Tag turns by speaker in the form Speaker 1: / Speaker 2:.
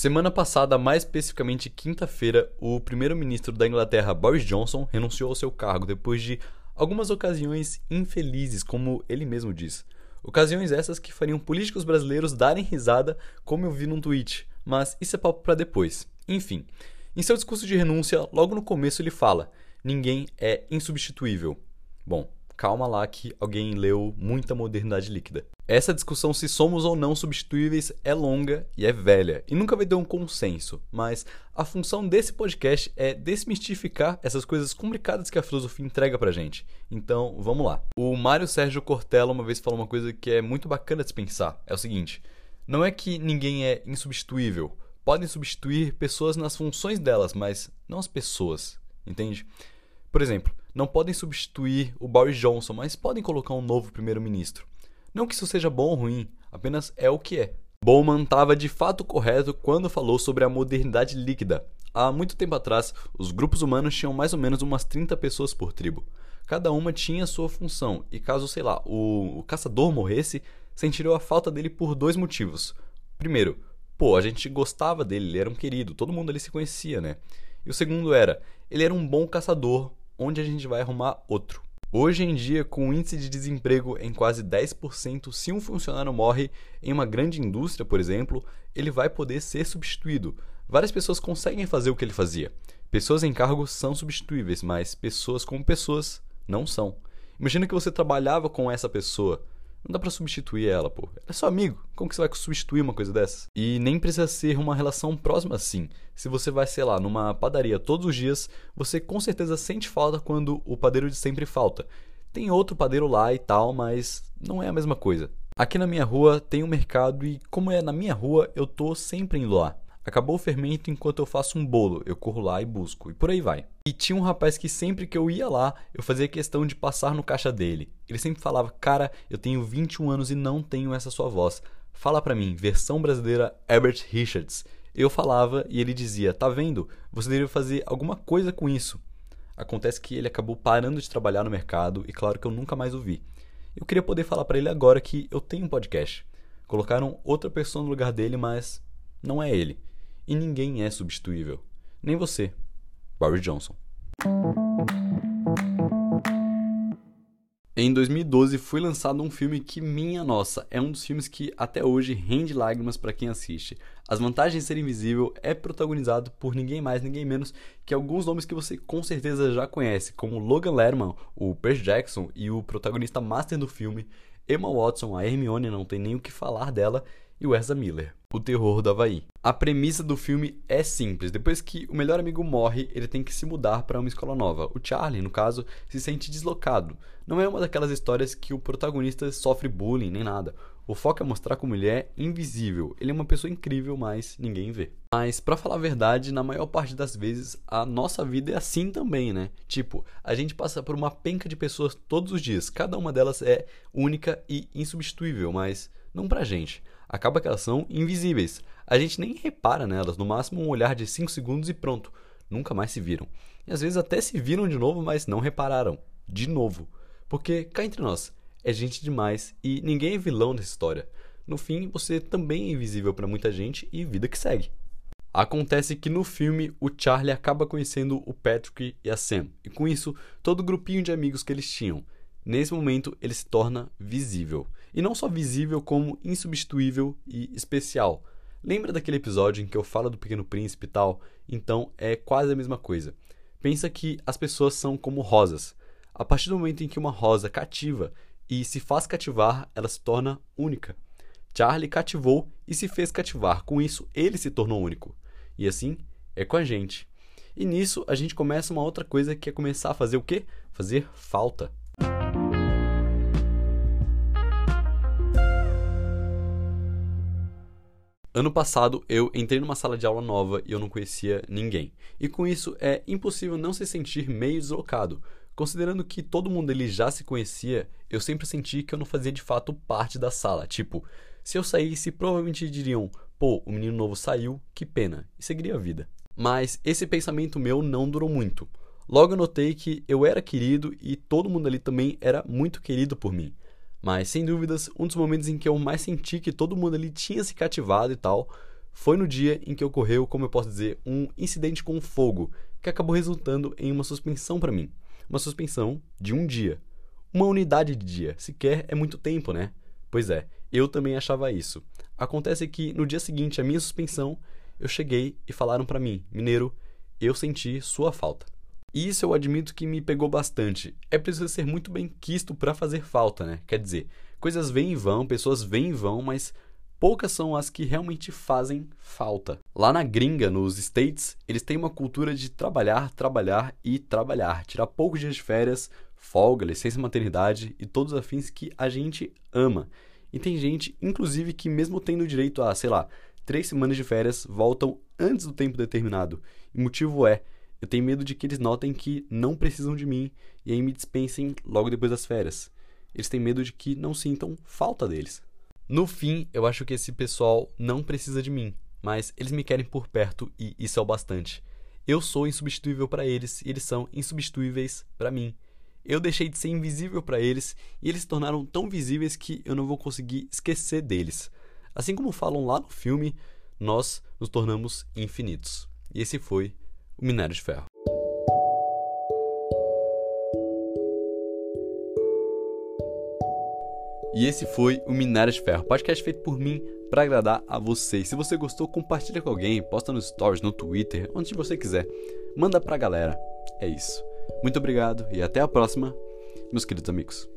Speaker 1: Semana passada, mais especificamente quinta-feira, o primeiro-ministro da Inglaterra, Boris Johnson, renunciou ao seu cargo depois de algumas ocasiões infelizes, como ele mesmo diz. Ocasiões essas que fariam políticos brasileiros darem risada, como eu vi num tweet, mas isso é papo para depois. Enfim, em seu discurso de renúncia, logo no começo ele fala: ninguém é insubstituível. Bom, calma lá que alguém leu muita modernidade líquida. Essa discussão se somos ou não substituíveis é longa e é velha e nunca vai ter um consenso, mas a função desse podcast é desmistificar essas coisas complicadas que a filosofia entrega pra gente. Então, vamos lá. O Mário Sérgio Cortella uma vez falou uma coisa que é muito bacana de se pensar. É o seguinte: não é que ninguém é insubstituível. Podem substituir pessoas nas funções delas, mas não as pessoas, entende? Por exemplo, não podem substituir o Boris Johnson, mas podem colocar um novo primeiro-ministro. Não que isso seja bom ou ruim, apenas é o que é. Bowman estava de fato correto quando falou sobre a modernidade líquida. Há muito tempo atrás, os grupos humanos tinham mais ou menos umas 30 pessoas por tribo. Cada uma tinha sua função, e caso, sei lá, o, o caçador morresse, sentiriam a falta dele por dois motivos. Primeiro, pô, a gente gostava dele, ele era um querido, todo mundo ali se conhecia, né? E o segundo era, ele era um bom caçador, onde a gente vai arrumar outro. Hoje em dia, com o índice de desemprego em quase 10%, se um funcionário morre em uma grande indústria, por exemplo, ele vai poder ser substituído. Várias pessoas conseguem fazer o que ele fazia. Pessoas em cargos são substituíveis, mas pessoas como pessoas não são. Imagina que você trabalhava com essa pessoa, não dá para substituir ela, pô. Ela é seu amigo. Como que você vai substituir uma coisa dessa? E nem precisa ser uma relação próxima assim. Se você vai, sei lá, numa padaria todos os dias, você com certeza sente falta quando o padeiro de sempre falta. Tem outro padeiro lá e tal, mas não é a mesma coisa. Aqui na minha rua tem um mercado e como é na minha rua, eu tô sempre indo lá. Acabou o fermento enquanto eu faço um bolo, eu corro lá e busco, e por aí vai. E tinha um rapaz que sempre que eu ia lá, eu fazia questão de passar no caixa dele. Ele sempre falava: Cara, eu tenho 21 anos e não tenho essa sua voz. Fala pra mim, versão brasileira Herbert Richards. Eu falava e ele dizia: Tá vendo? Você deveria fazer alguma coisa com isso. Acontece que ele acabou parando de trabalhar no mercado e, claro, que eu nunca mais o vi. Eu queria poder falar para ele agora que eu tenho um podcast. Colocaram outra pessoa no lugar dele, mas não é ele. E ninguém é substituível. Nem você, Boris Johnson. Em 2012 foi lançado um filme que, minha nossa, é um dos filmes que até hoje rende lágrimas para quem assiste. As Vantagens de Ser Invisível é protagonizado por ninguém mais, ninguém menos que alguns nomes que você com certeza já conhece, como Logan Lerman, o Percy Jackson e o protagonista master do filme, Emma Watson, a Hermione, não tem nem o que falar dela, e o Ezra Miller, o terror do Havaí. A premissa do filme é simples. Depois que o melhor amigo morre, ele tem que se mudar para uma escola nova. O Charlie, no caso, se sente deslocado. Não é uma daquelas histórias que o protagonista sofre bullying nem nada. O foco é mostrar como ele é invisível. Ele é uma pessoa incrível, mas ninguém vê. Mas, para falar a verdade, na maior parte das vezes, a nossa vida é assim também, né? Tipo, a gente passa por uma penca de pessoas todos os dias. Cada uma delas é única e insubstituível, mas não pra gente acaba que elas são invisíveis. A gente nem repara nelas, no máximo um olhar de 5 segundos e pronto, nunca mais se viram. E às vezes até se viram de novo, mas não repararam. De novo. Porque, cá entre nós, é gente demais e ninguém é vilão nessa história. No fim, você também é invisível para muita gente e vida que segue. Acontece que no filme o Charlie acaba conhecendo o Patrick e a Sam, e com isso, todo o grupinho de amigos que eles tinham. Nesse momento, ele se torna visível. E não só visível, como insubstituível e especial. Lembra daquele episódio em que eu falo do Pequeno Príncipe e tal? Então é quase a mesma coisa. Pensa que as pessoas são como rosas. A partir do momento em que uma rosa cativa e se faz cativar, ela se torna única. Charlie cativou e se fez cativar. Com isso, ele se tornou único. E assim é com a gente. E nisso a gente começa uma outra coisa que é começar a fazer o quê? Fazer falta. Ano passado eu entrei numa sala de aula nova e eu não conhecia ninguém. E com isso é impossível não se sentir meio deslocado. Considerando que todo mundo ali já se conhecia, eu sempre senti que eu não fazia de fato parte da sala. Tipo, se eu saísse, provavelmente diriam: pô, o menino novo saiu, que pena, e seguiria a vida. Mas esse pensamento meu não durou muito. Logo eu notei que eu era querido e todo mundo ali também era muito querido por mim. Mas, sem dúvidas, um dos momentos em que eu mais senti que todo mundo ali tinha se cativado e tal foi no dia em que ocorreu, como eu posso dizer, um incidente com fogo, que acabou resultando em uma suspensão para mim. Uma suspensão de um dia. Uma unidade de dia, sequer é muito tempo, né? Pois é, eu também achava isso. Acontece que no dia seguinte à minha suspensão, eu cheguei e falaram para mim, Mineiro, eu senti sua falta. E isso eu admito que me pegou bastante. É preciso ser muito bem quisto para fazer falta, né? Quer dizer, coisas vêm e vão, pessoas vêm e vão, mas poucas são as que realmente fazem falta. Lá na gringa, nos States, eles têm uma cultura de trabalhar, trabalhar e trabalhar, tirar poucos dias de férias, folga, licença maternidade e todos os afins que a gente ama. E tem gente, inclusive, que mesmo tendo direito a, sei lá, três semanas de férias, voltam antes do tempo determinado. E o motivo é eu tenho medo de que eles notem que não precisam de mim e aí me dispensem logo depois das férias. Eles têm medo de que não sintam falta deles. No fim, eu acho que esse pessoal não precisa de mim, mas eles me querem por perto e isso é o bastante. Eu sou insubstituível para eles e eles são insubstituíveis para mim. Eu deixei de ser invisível para eles e eles se tornaram tão visíveis que eu não vou conseguir esquecer deles. Assim como falam lá no filme, nós nos tornamos infinitos. E esse foi o minério de ferro. E esse foi o Minério de Ferro, podcast feito por mim para agradar a vocês. Se você gostou, compartilha com alguém, posta nos stories, no Twitter, onde você quiser. Manda pra galera. É isso. Muito obrigado e até a próxima, meus queridos amigos.